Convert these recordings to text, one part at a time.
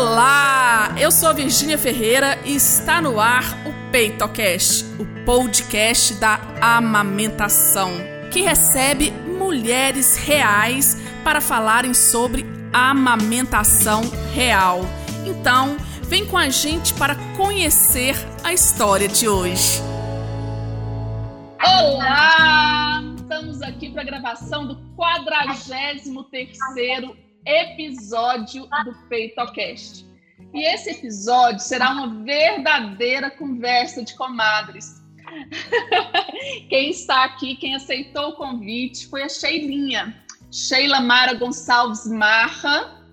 Olá, eu sou a Virgínia Ferreira e está no ar o PeitoCast, o podcast da amamentação, que recebe mulheres reais para falarem sobre amamentação real. Então, vem com a gente para conhecer a história de hoje. Olá! Estamos aqui para a gravação do 43º episódio do PeitoCast. E esse episódio será uma verdadeira conversa de comadres. quem está aqui, quem aceitou o convite foi a Sheilinha, Sheila Mara Gonçalves Marra,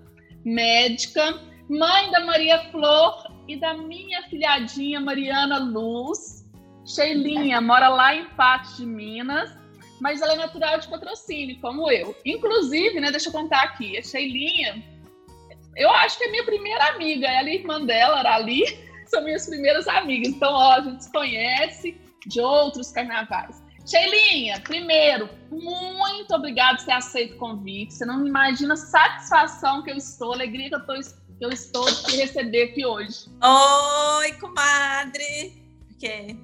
médica, mãe da Maria Flor e da minha filhadinha Mariana Luz. Sheilinha mora lá em Patos de Minas, mas ela é natural de patrocínio, como eu. Inclusive, né, deixa eu contar aqui, a Sheilinha, eu acho que é minha primeira amiga, ela e a irmã dela, Arali, são minhas primeiras amigas. Então, ó, a gente se conhece de outros carnavais. Sheilinha, primeiro, muito obrigada por ter aceito o convite. Você não imagina a satisfação que eu estou, a alegria que eu, tô, que eu estou de te receber aqui hoje. Oi, comadre! Porque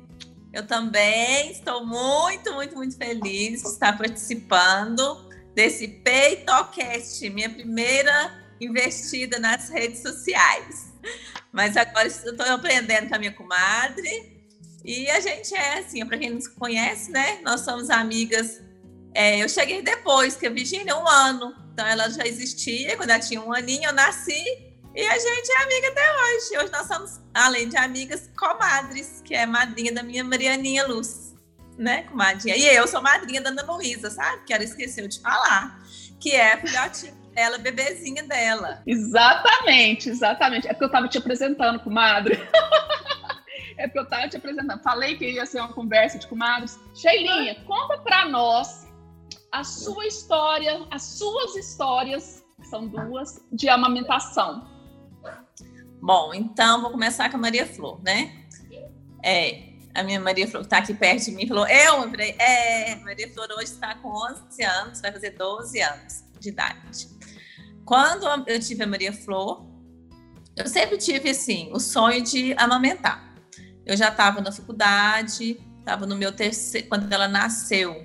eu também estou muito, muito, muito feliz de estar participando desse PeitoCast, minha primeira investida nas redes sociais. Mas agora estou aprendendo com a minha comadre e a gente é assim, para quem não se conhece, né? Nós somos amigas. É, eu cheguei depois, que a Virginia, um ano. Então ela já existia, quando ela tinha um aninho, eu nasci. E a gente é amiga até hoje. Hoje nós somos, além de amigas, comadres, que é madrinha da minha Marianinha Luz. Né, comadrinha? E eu sou madrinha da Ana Luísa, sabe? Que ela esqueceu de falar. Que é filhotinha dela, bebezinha dela. Exatamente, exatamente. É porque eu estava te apresentando, comadre. é porque eu estava te apresentando. Falei que ia ser uma conversa de comadres. Sheilinha, conta para nós a sua história, as suas histórias, são duas, de amamentação. Bom, então vou começar com a Maria Flor, né? É, a minha Maria Flor está aqui perto de mim falou: Eu, falei, é, Maria Flor hoje está com 11 anos, vai fazer 12 anos de idade. Quando eu tive a Maria Flor, eu sempre tive assim o sonho de amamentar. Eu já estava na faculdade, estava no meu terceiro, quando ela nasceu,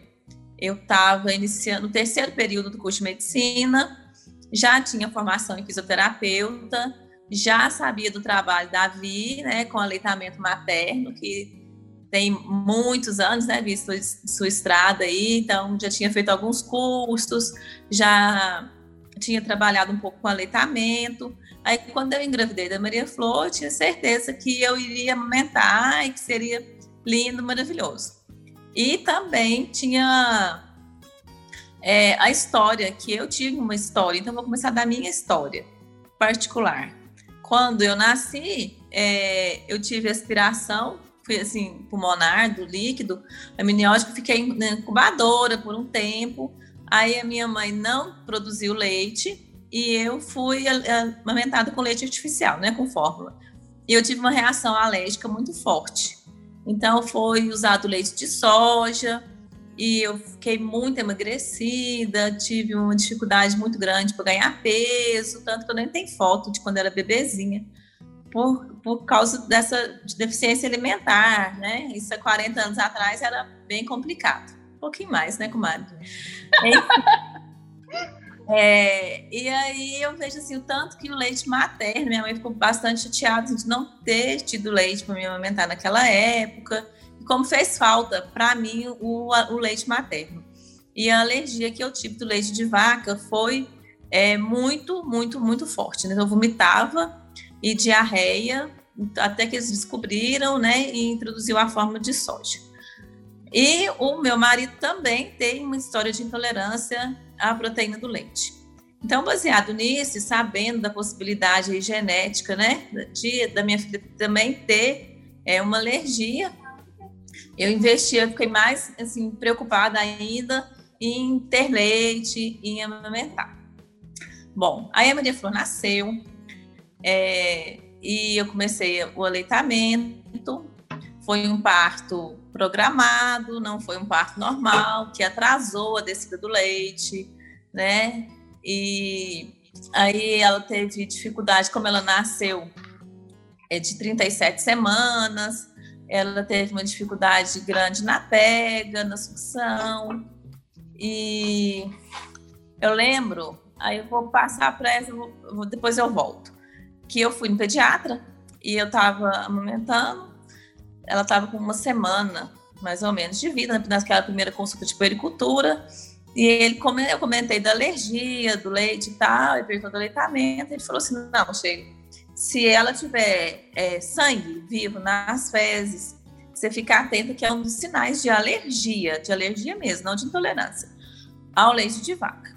eu estava iniciando o terceiro período do curso de medicina, já tinha formação em fisioterapeuta, já sabia do trabalho da Vi, né, com aleitamento materno, que tem muitos anos, né, visto sua estrada aí, então já tinha feito alguns cursos, já tinha trabalhado um pouco com aleitamento, Aí, quando eu engravidei da Maria Flor, eu tinha certeza que eu iria amamentar e que seria lindo, maravilhoso. E também tinha é, a história, que eu tive uma história, então vou começar da minha história particular. Quando eu nasci, é, eu tive aspiração, fui assim, pulmonar, do líquido, amniótico, fiquei na incubadora por um tempo. Aí a minha mãe não produziu leite, e eu fui amamentada com leite artificial, né, com fórmula. E eu tive uma reação alérgica muito forte. Então foi usado leite de soja e eu fiquei muito emagrecida, tive uma dificuldade muito grande para ganhar peso, tanto que eu nem tenho foto de quando era bebezinha, por, por causa dessa deficiência alimentar, né? Isso há 40 anos atrás era bem complicado. Um pouquinho mais, né, comadre? É, e aí eu vejo assim, o tanto que o leite materno, minha mãe ficou bastante chateada de não ter tido leite para me amamentar naquela época, como fez falta para mim o, o leite materno. E a alergia que eu tive do leite de vaca foi é, muito, muito, muito forte. Né? Eu vomitava e diarreia, até que eles descobriram, né, e introduziu a forma de soja. E o meu marido também tem uma história de intolerância à proteína do leite. Então, baseado nisso, sabendo da possibilidade genética, né, de, da minha filha também ter é, uma alergia, eu investi, eu fiquei mais assim, preocupada ainda em ter leite e em amamentar. Bom, aí a Maria Flor nasceu é, e eu comecei o aleitamento. Foi um parto programado, não foi um parto normal, que atrasou a descida do leite, né? E Aí ela teve dificuldade, como ela nasceu é, de 37 semanas, ela teve uma dificuldade grande na pega, na sucção. E eu lembro, aí eu vou passar para essa, depois eu volto, que eu fui no pediatra e eu estava amamentando, ela estava com uma semana, mais ou menos, de vida, naquela primeira consulta de pericultura, e ele, eu comentei da alergia, do leite e tal, ele perguntou do aleitamento, ele falou assim, não, Sheila, se ela tiver é, sangue vivo nas fezes, você fica atenta que é um dos sinais de alergia, de alergia mesmo, não de intolerância, ao leite de vaca.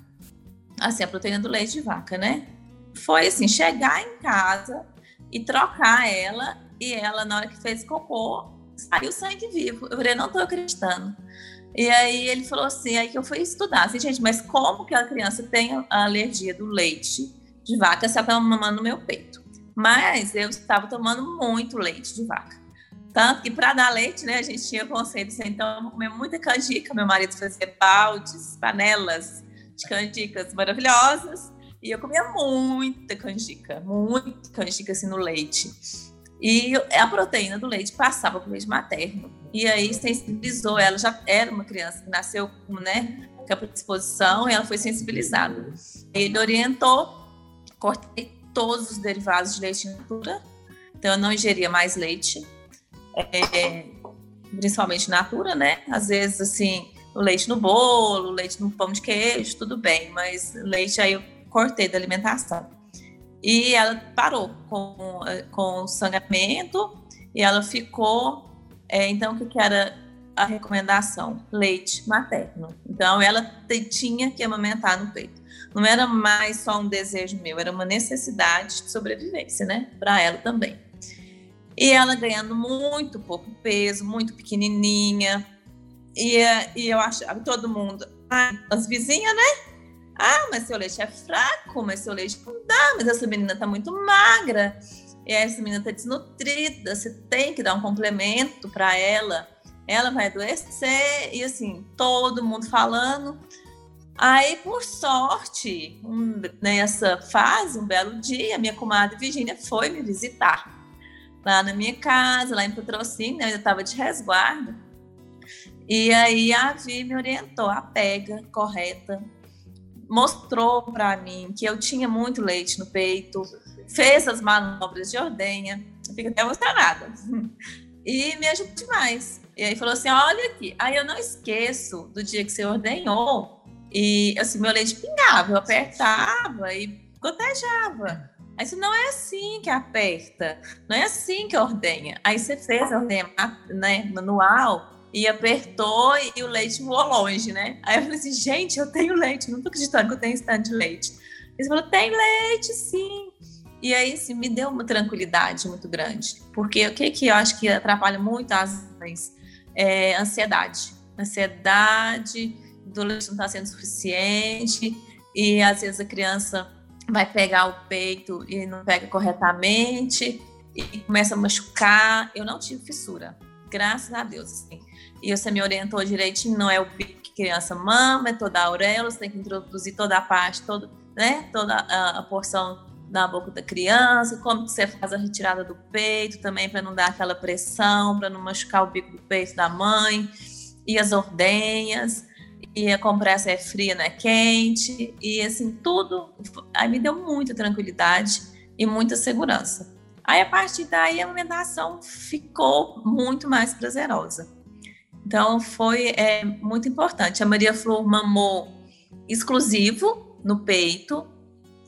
Assim, a proteína do leite de vaca, né? Foi assim, chegar em casa e trocar ela, e ela, na hora que fez cocô, saiu sangue vivo. Eu falei, não tô acreditando. E aí ele falou assim, aí que eu fui estudar, assim, gente, mas como que a criança tem a alergia do leite de vaca se ela estava mamando no meu peito? Mas eu estava tomando muito leite de vaca. Tanto que para dar leite, né, a gente tinha conceito então eu comer muita canjica. Meu marido fazia baldes, panelas de canjicas maravilhosas. E eu comia muita canjica, muita canjica assim no leite. E a proteína do leite passava para o leite materno. E aí sensibilizou ela, já era uma criança que nasceu né, com a predisposição e ela foi sensibilizada. Ele orientou, cortei todos os derivados de leite in natura, então eu não ingeria mais leite, é, principalmente natura, né? Às vezes, assim, o leite no bolo, o leite no pão de queijo, tudo bem, mas leite aí eu cortei da alimentação. E ela parou com, com o sangramento e ela ficou. É, então, o que, que era a recomendação? Leite materno. Então, ela tinha que amamentar no peito. Não era mais só um desejo meu, era uma necessidade de sobrevivência, né? Para ela também. E ela ganhando muito pouco peso, muito pequenininha. E, e eu achava todo mundo, ah, as vizinhas, né? Ah, mas seu leite é fraco, mas seu leite não dá, mas essa menina tá muito magra. E essa menina tá desnutrida, você tem que dar um complemento para ela. Ela vai adoecer, e assim, todo mundo falando. Aí, por sorte, um, nessa fase, um belo dia, minha comadre Virginia foi me visitar lá na minha casa, lá em Patrocínio, né? eu ainda estava de resguardo. E aí a Vi me orientou a pega correta, mostrou para mim que eu tinha muito leite no peito, fez as manobras de ordenha, fico até emocionada, e me ajudou demais. E aí falou assim: olha aqui. Aí eu não esqueço do dia que você ordenhou, e assim, meu leite pingava, eu apertava e gotejava. Aí isso não é assim que aperta, não é assim que ordenha. Aí você fez a ordenha né, manual e apertou e o leite voou longe, né? Aí eu falei assim, gente, eu tenho leite, não tô acreditando que eu tenho stand de leite. Ele falou, tem leite, sim. E aí, assim, me deu uma tranquilidade muito grande. Porque o que, que eu acho que atrapalha muito as mães? É ansiedade. Ansiedade, do leite não está sendo suficiente, e às vezes a criança vai pegar o peito e não pega corretamente, e começa a machucar. Eu não tive fissura, graças a Deus. Assim. E você me orientou direitinho, não é o peito que criança mama, é toda a auréola, você tem que introduzir toda a parte, todo, né, toda a, a porção na boca da criança, como que você faz a retirada do peito também para não dar aquela pressão, para não machucar o bico do peito da mãe, e as ordenhas, e a compressa é fria, não é quente, e assim, tudo, aí me deu muita tranquilidade e muita segurança. Aí a partir daí a alimentação ficou muito mais prazerosa. Então, foi é, muito importante. A Maria Flor mamou exclusivo no peito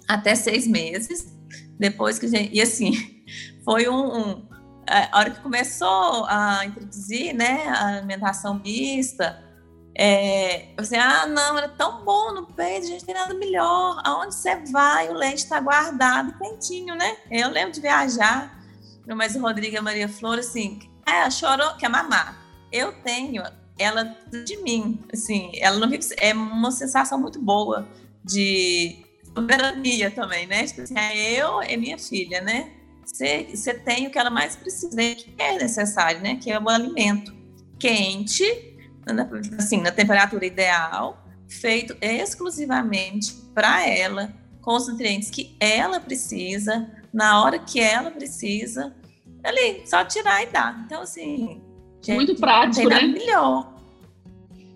até seis meses. Depois que gente. E assim, foi um. um a hora que começou a introduzir né, a alimentação mista, é, assim, ah, não, era tão bom no peito, a gente tem nada melhor. Aonde você vai, o leite está guardado, quentinho, né? Eu lembro de viajar, mas o Rodrigo e Maria Flor, assim, é, chorou, quer mamar eu tenho ela de mim, assim, ela não vive, é uma sensação muito boa de soberania também, né? Tipo assim, é eu e minha filha, né? Você, você tem o que ela mais precisa, que é necessário, né? Que é o alimento quente, assim, na temperatura ideal, feito exclusivamente para ela, com os nutrientes que ela precisa, na hora que ela precisa, ali, só tirar e dar. Então, assim. Gente, Muito prático, né? Melhor.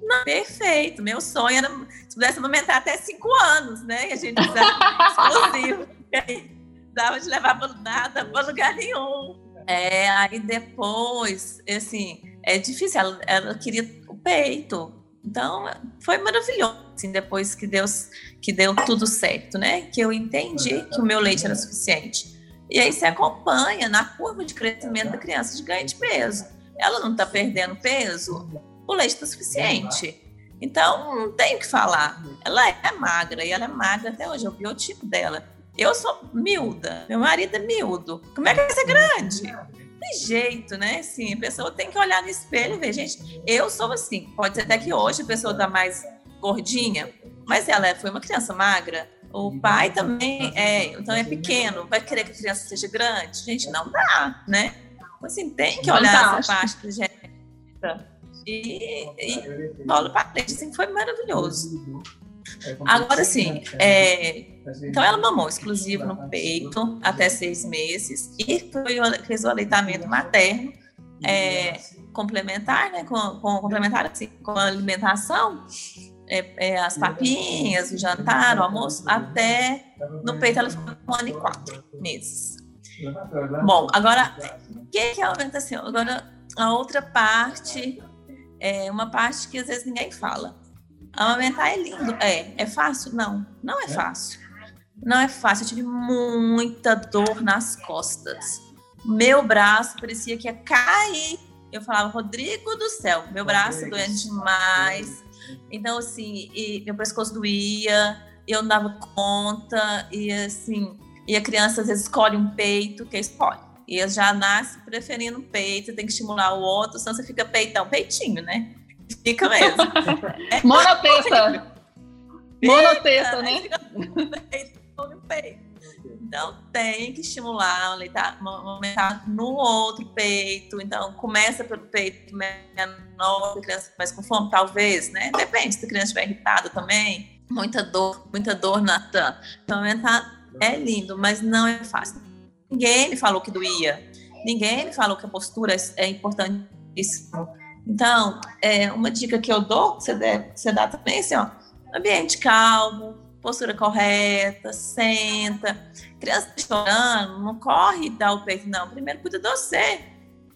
Não, perfeito. Meu sonho era se pudesse aumentar até cinco anos, né? E a gente usava exclusivo. Dava de levar nada para lugar nenhum. É, aí depois, assim, é difícil. Ela, ela queria peito. Então, foi maravilhoso, assim, depois que Deus que deu tudo certo, né? Que eu entendi que o meu leite era suficiente. E aí você acompanha na curva de crescimento da criança de ganho de peso. Ela não está perdendo peso, o leite está suficiente. Então, não tem o que falar. Ela é magra e ela é magra até hoje, é o biotipo dela. Eu sou miúda, meu marido é miúdo. Como é que vai ser grande? Tem jeito, né? Sim, a pessoa tem que olhar no espelho e ver, gente, eu sou assim. Pode ser até que hoje a pessoa está mais gordinha, mas ela foi uma criança magra. O pai também é, então é pequeno, vai querer que a criança seja grande? Gente, não dá, né? Assim, tem que olhar essa parte do genética e, e bola para frente, assim, foi maravilhoso. Agora sim, é, então ela mamou exclusivo no peito até seis meses e foi, fez o aleitamento materno é, complementar, né, com, com complementar assim, com a alimentação, é, é, as papinhas, o jantar, o almoço, até no peito ela ficou um ano e quatro meses. Bom, agora, o que, que é a alimentação? Agora, a outra parte é uma parte que às vezes ninguém fala. Amamentar é lindo. É. É fácil? Não. Não é fácil. Não é fácil. Eu tive muita dor nas costas. Meu braço parecia que ia cair. Eu falava, Rodrigo do céu, meu braço doendo demais. Então, assim, meu pescoço doía, eu não dava conta, e assim, e a criança às vezes escolhe um peito, que escolhe. E já nasce preferindo um peito, tem que estimular o outro, senão você fica peitão, peitinho, né? Fica mesmo. É. Monoteta, né? Então tem que estimular, aumentar no outro peito. Então começa pelo peito menor, a criança mais com fome, talvez, né? Depende se a criança estiver irritada também. Muita dor, muita dor na Então aumentar é lindo, mas não é fácil. Ninguém me falou que doía. Ninguém me falou que a postura é importantíssima então, é, uma dica que eu dou, você, deve, você dá também, assim, ó, ambiente calmo, postura correta, senta. Criança tá chorando, não corre e dá o peito, não. Primeiro cuida de você,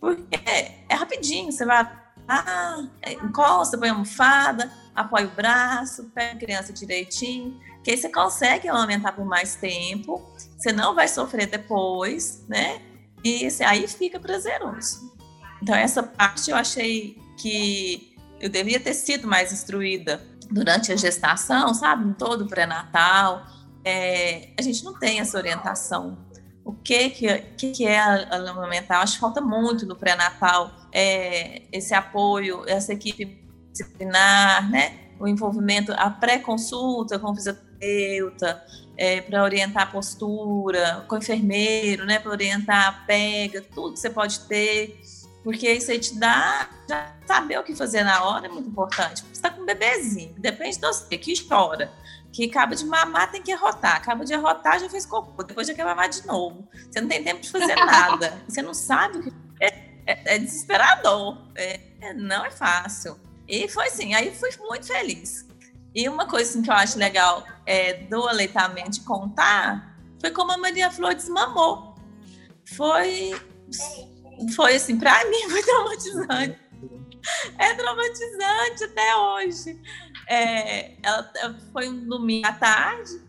porque é rapidinho, você vai, ah, encosta, põe a almofada, apoia o braço, pega a criança direitinho, que aí você consegue aumentar por mais tempo, você não vai sofrer depois, né? E aí fica prazeroso. Então, essa parte eu achei que eu devia ter sido mais instruída durante a gestação, sabe? Em todo o pré-natal. É, a gente não tem essa orientação. O que, que, que, é a amamentar? Acho que falta muito no pré-natal é, esse apoio, essa equipe disciplinar, né? O envolvimento, a pré-consulta com o fisioterapeuta, é, para orientar a postura, com o enfermeiro, né? Para orientar a pega, tudo que você pode ter porque isso aí te dá. Saber o que fazer na hora é muito importante. Você está com um bebezinho, depende de você, que chora, que acaba de mamar, tem que arrotar. Acaba de arrotar, já fez cocô, depois já quer mamar de novo. Você não tem tempo de fazer nada. Você não sabe o que. É, é, é desesperador. É, é, não é fácil. E foi assim, aí fui muito feliz. E uma coisa assim, que eu acho legal é, do aleitamento de contar foi como a Maria Flor desmamou. Foi foi assim, para mim foi traumatizante. É traumatizante até hoje. É, ela foi um domingo à tarde,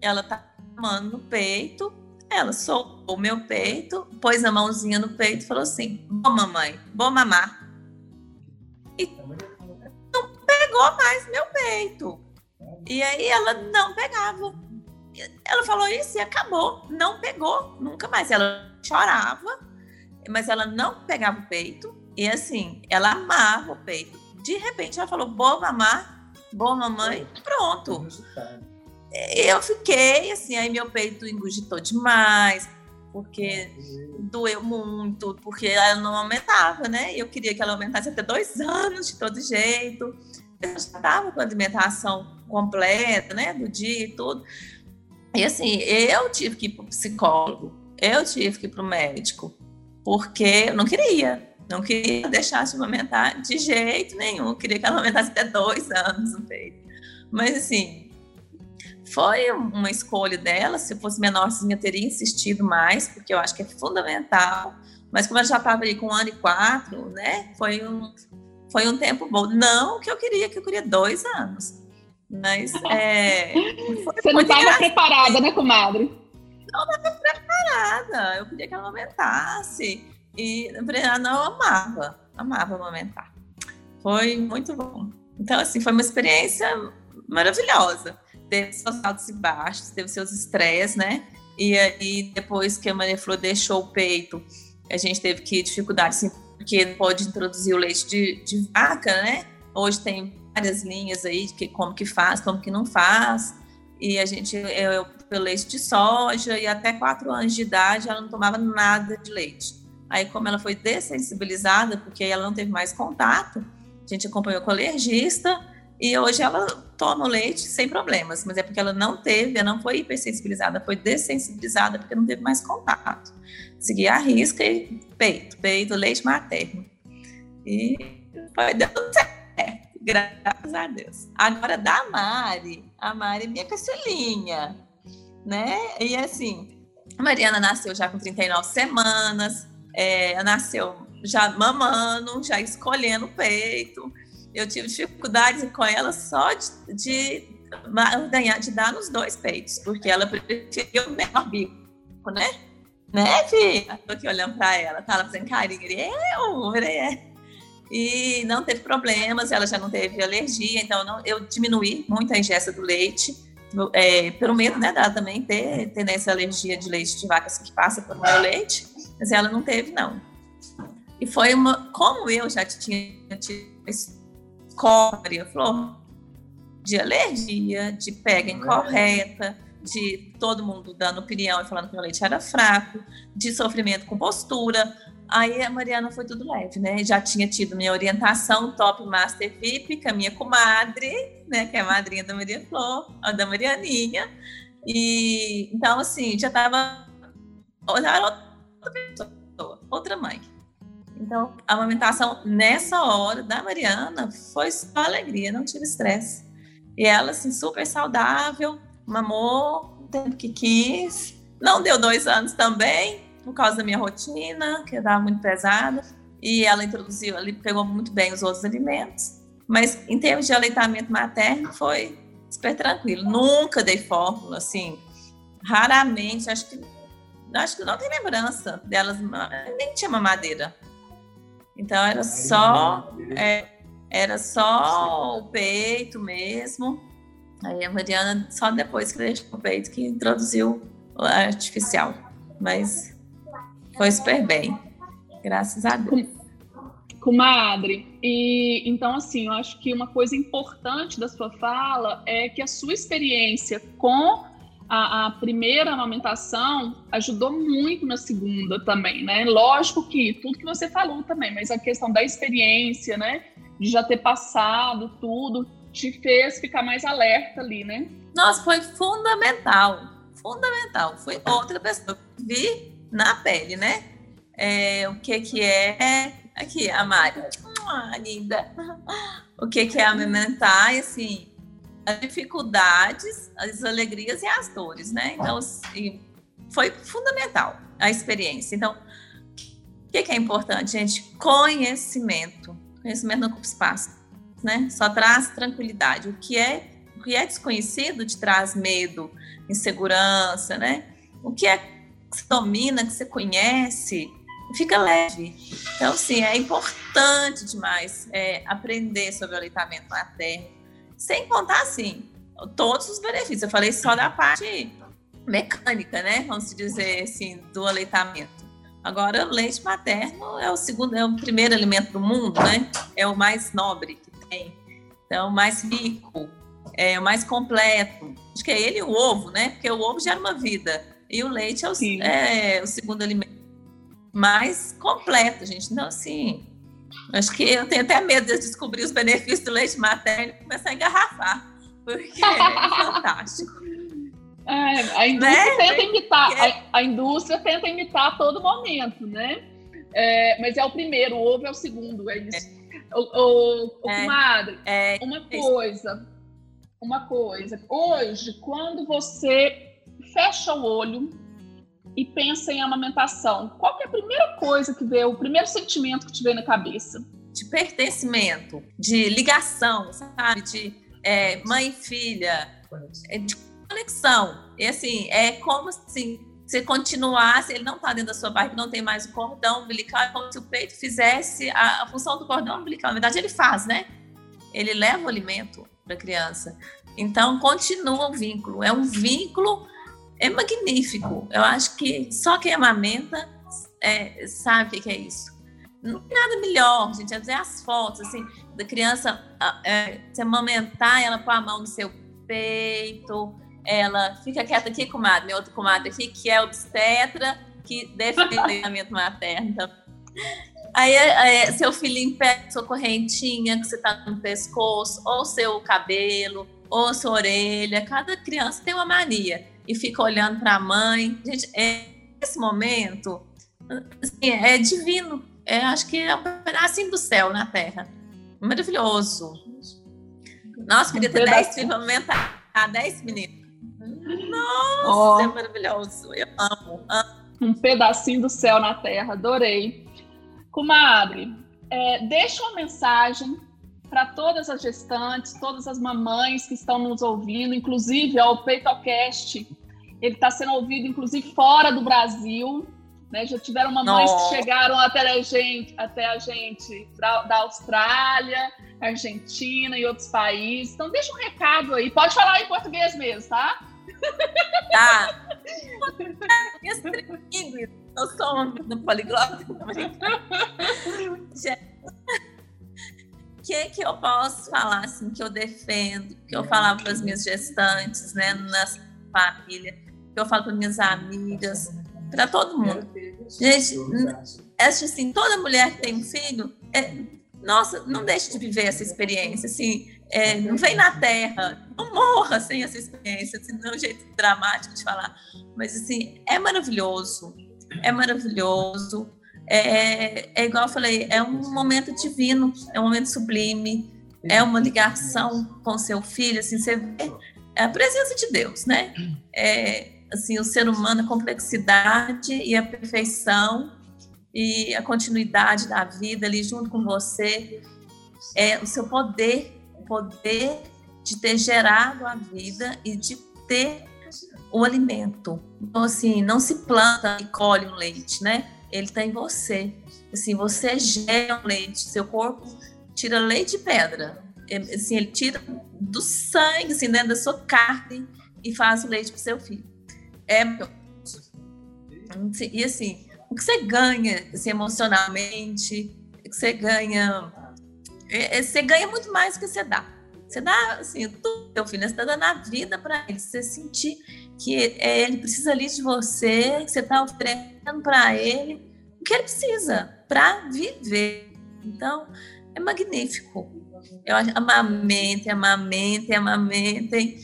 ela tá mamando no peito, ela soltou meu peito, pôs a mãozinha no peito e falou assim: Bom, mamãe, vou mamar. E não pegou mais meu peito. E aí ela não pegava. Ela falou isso e acabou. Não pegou, nunca mais. Ela chorava mas ela não pegava o peito e assim, ela amava o peito. De repente ela falou: boa mamar, boa mamãe, pronto. Eu fiquei assim, aí meu peito engugitou demais, porque doeu muito, porque ela não aumentava, né? Eu queria que ela aumentasse até dois anos de todo jeito. Eu já estava com a alimentação completa, né? Do dia e tudo. E assim, eu tive que ir para o psicólogo, eu tive que ir para o médico, porque eu não queria. Não queria deixar de amamentar de jeito nenhum. Eu queria que ela amamentasse até dois anos no peito. Mas assim, foi uma escolha dela. Se fosse menorzinha, eu teria insistido mais, porque eu acho que é fundamental. Mas como ela já estava aí com um ano e quatro, né? Foi um, foi um tempo bom. Não que eu queria, que eu queria dois anos. Mas é, Você não estava preparada, né, comadre? Não estava preparada. Eu queria que ela aumentasse. E ela eu amava, amava amamentar. Foi muito bom. Então, assim, foi uma experiência maravilhosa. Teve seus altos e baixos, teve seus estresses, né? E aí, depois que a Maria Flor deixou o peito, a gente teve que dificuldade, assim, porque pode introduzir o leite de, de vaca, né? Hoje tem várias linhas aí de que, como que faz, como que não faz. E a gente, eu, eu leite de soja, e até quatro anos de idade ela não tomava nada de leite. Aí, como ela foi dessensibilizada, porque ela não teve mais contato, a gente acompanhou com alergista e hoje ela toma o leite sem problemas, mas é porque ela não teve, ela não foi hipersensibilizada, foi dessensibilizada porque não teve mais contato. Seguia a risca e peito, peito, leite materno. E foi dando certo, graças a Deus. Agora, da Mari, a Mari é minha caçulinha, né? E assim, a Mariana nasceu já com 39 semanas, é, nasceu já mamando, já escolhendo o peito. Eu tive dificuldades com ela só de, de, de dar nos dois peitos, porque ela preferia o menor bico, né? Né, filha? Tô aqui olhando para ela, tá? Ela fazendo carinho. Eu, é. E não teve problemas, ela já não teve alergia, então não, eu diminuí muito a ingesta do leite, é, pelo medo né, dela também ter tendência à alergia de leite de vacas que passa pelo meu leite. Mas ela não teve, não. E foi uma. Como eu já tinha tido escola, Maria Flor, de alergia, de pega incorreta, de todo mundo dando opinião e falando que o leite era fraco, de sofrimento com postura. Aí a Mariana foi tudo leve, né? Já tinha tido minha orientação Top Master VIP com a minha comadre, né? Que é a madrinha da Maria Flor, a da Marianinha. E então, assim, já estava outra pessoa, outra mãe. Então, a amamentação nessa hora da Mariana foi só alegria, não tive estresse. E ela, assim, super saudável, mamou o tempo que quis. Não deu dois anos também, por causa da minha rotina, que estava muito pesada. E ela introduziu, ali pegou muito bem os outros alimentos. Mas em termos de aleitamento materno, foi super tranquilo. Nunca dei fórmula, assim, raramente, acho que acho que não tem lembrança delas, nem tinha mamadeira. Então era só é, era só o peito mesmo. Aí a Mariana só depois que deixou o peito que introduziu o artificial. Mas foi super bem. Graças a Deus. Comadre, e então assim, eu acho que uma coisa importante da sua fala é que a sua experiência com a, a, primeira amamentação ajudou muito na segunda também, né? Lógico que tudo que você falou também, mas a questão da experiência, né? De já ter passado tudo, te fez ficar mais alerta ali, né? Nossa, foi fundamental, fundamental. Foi outra pessoa vi na pele, né? É, o que que é aqui a Mari, ah, linda. O que que é amamentar, e assim as dificuldades, as alegrias e as dores, né? Então, assim, foi fundamental a experiência. Então, o que, que, é importante, gente? Conhecimento. Conhecimento não ocupa espaço, né? Só traz tranquilidade. O que é, o que é desconhecido te traz medo, insegurança, né? O que é que você domina, que você conhece, fica leve. Então, sim, é importante demais é, aprender sobre o aleitamento materno sem contar, assim, todos os benefícios. Eu falei só da parte mecânica, né? Vamos dizer assim, do aleitamento. Agora, o leite materno é o segundo, é o primeiro alimento do mundo, né? É o mais nobre que tem. Então, o mais rico, é o mais completo. Acho que é ele e o ovo, né? Porque o ovo gera uma vida. E o leite é o, é o segundo alimento mais completo, gente. Então, assim, Acho que eu tenho até medo de descobrir os benefícios do leite materno e começar a engarrafar, porque é fantástico. É, a indústria né? tenta imitar, a, a, indústria tenta imitar a todo momento, né? É, mas é o primeiro, o ovo é o segundo, é isso. É. O, o, o é. comadre, é. uma coisa, uma coisa. Hoje, quando você fecha o olho e pensa em amamentação, qual é a primeira coisa que vê, o primeiro sentimento que te vem na cabeça? De pertencimento, de ligação, sabe? De é, mãe e filha, é, de conexão. E assim, é como assim, se continuasse, ele não está dentro da sua barriga, não tem mais o cordão umbilical, é como se o peito fizesse a, a função do cordão umbilical. Na verdade, ele faz, né? Ele leva o alimento para a criança. Então, continua o vínculo. É um vínculo é magnífico. Eu acho que só quem amamenta é, sabe o que é isso. Não tem nada melhor, gente. É as fotos, assim, da criança é, se amamentar, ela põe a mão no seu peito, ela fica quieta aqui, comadre, meu outro comadre aqui, que é obstetra, que defende o treinamento materno. Então, aí, aí, seu filhinho pega sua correntinha que você tá no pescoço, ou seu cabelo, ou sua orelha. Cada criança tem uma mania e fica olhando para a mãe. Gente, é, esse momento assim, é divino. É, acho que é um pedacinho do céu na Terra. Maravilhoso. Nossa, queria ter 10 filhos, aumentar a 10 meninos. Nossa, oh. é maravilhoso. Eu amo, amo. Um pedacinho do céu na Terra, adorei. Comadre, é, deixa uma mensagem para todas as gestantes, todas as mamães que estão nos ouvindo, inclusive ó, o PeitoCast, ele está sendo ouvido inclusive fora do Brasil, né? Já tiveram mamães Nossa. que chegaram até a gente, até a gente da, da Austrália, Argentina e outros países. Então deixa um recado aí, pode falar em português mesmo, tá? Tá. Eu sou no poliglota. O que, que eu posso falar, assim, que eu defendo, que eu falava para as minhas gestantes, né, na família, que eu falo para minhas amigas, para todo mundo. Gente, acho assim, toda mulher que tem um filho, é, nossa, não deixe de viver essa experiência, assim, é, não vem na terra, não morra sem essa experiência, assim, não é um jeito dramático de falar, mas assim, é maravilhoso, é maravilhoso, é, é igual eu falei, é um momento divino, é um momento sublime, é uma ligação com seu filho, assim, você vê a presença de Deus, né? É, assim, o ser humano, a complexidade e a perfeição e a continuidade da vida ali junto com você, é o seu poder, o poder de ter gerado a vida e de ter o alimento. Então, assim, não se planta e colhe um leite, né? Ele está em você. Assim, você gera um leite, seu corpo tira leite de pedra. É, assim, ele tira do sangue, assim, dentro da sua carne e faz o leite para seu filho. É e assim, o que você ganha assim, emocionalmente, o que você ganha, é, é, você ganha muito mais do que você dá. Você dá assim, tudo teu filho, você está dando a vida para ele, você sentir que é, ele precisa ali de você, que você está oferecendo para ele o que ele precisa para viver. Então, é magnífico. Eu acho, amamentem, amamentem, amamentem.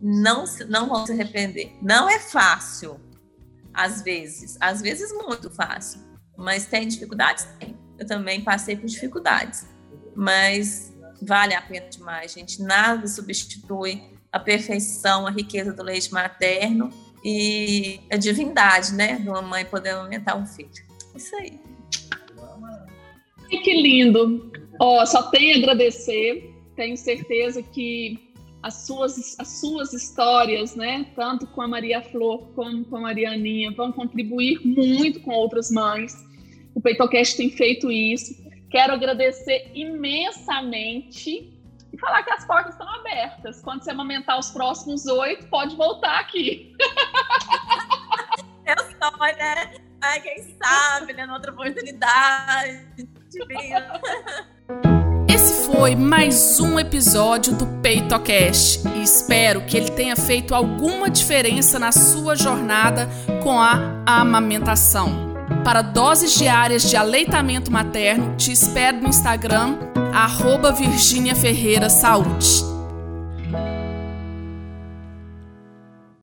Não, não vão se arrepender. Não é fácil, às vezes. Às vezes, muito fácil. Mas tem dificuldades? Tem. Eu também passei por dificuldades. Mas vale a pena demais, gente. Nada substitui a perfeição, a riqueza do leite materno e a divindade, né? De uma mãe poder aumentar um filho. Isso aí. Que lindo! Oh, só tenho a agradecer. Tenho certeza que as suas, as suas histórias, né, tanto com a Maria Flor como com a Marianinha, vão contribuir muito com outras mães. O PeitoCast tem feito isso. Quero agradecer imensamente e falar que as portas estão abertas. Quando você amamentar os próximos oito, pode voltar aqui. Eu sou, né? Ai, quem sabe, né? Outra oportunidade. Esse foi mais um episódio do PeitoCast e espero que ele tenha feito alguma diferença na sua jornada com a amamentação. Para doses diárias de aleitamento materno, te espero no Instagram, arroba Ferreira Saúde.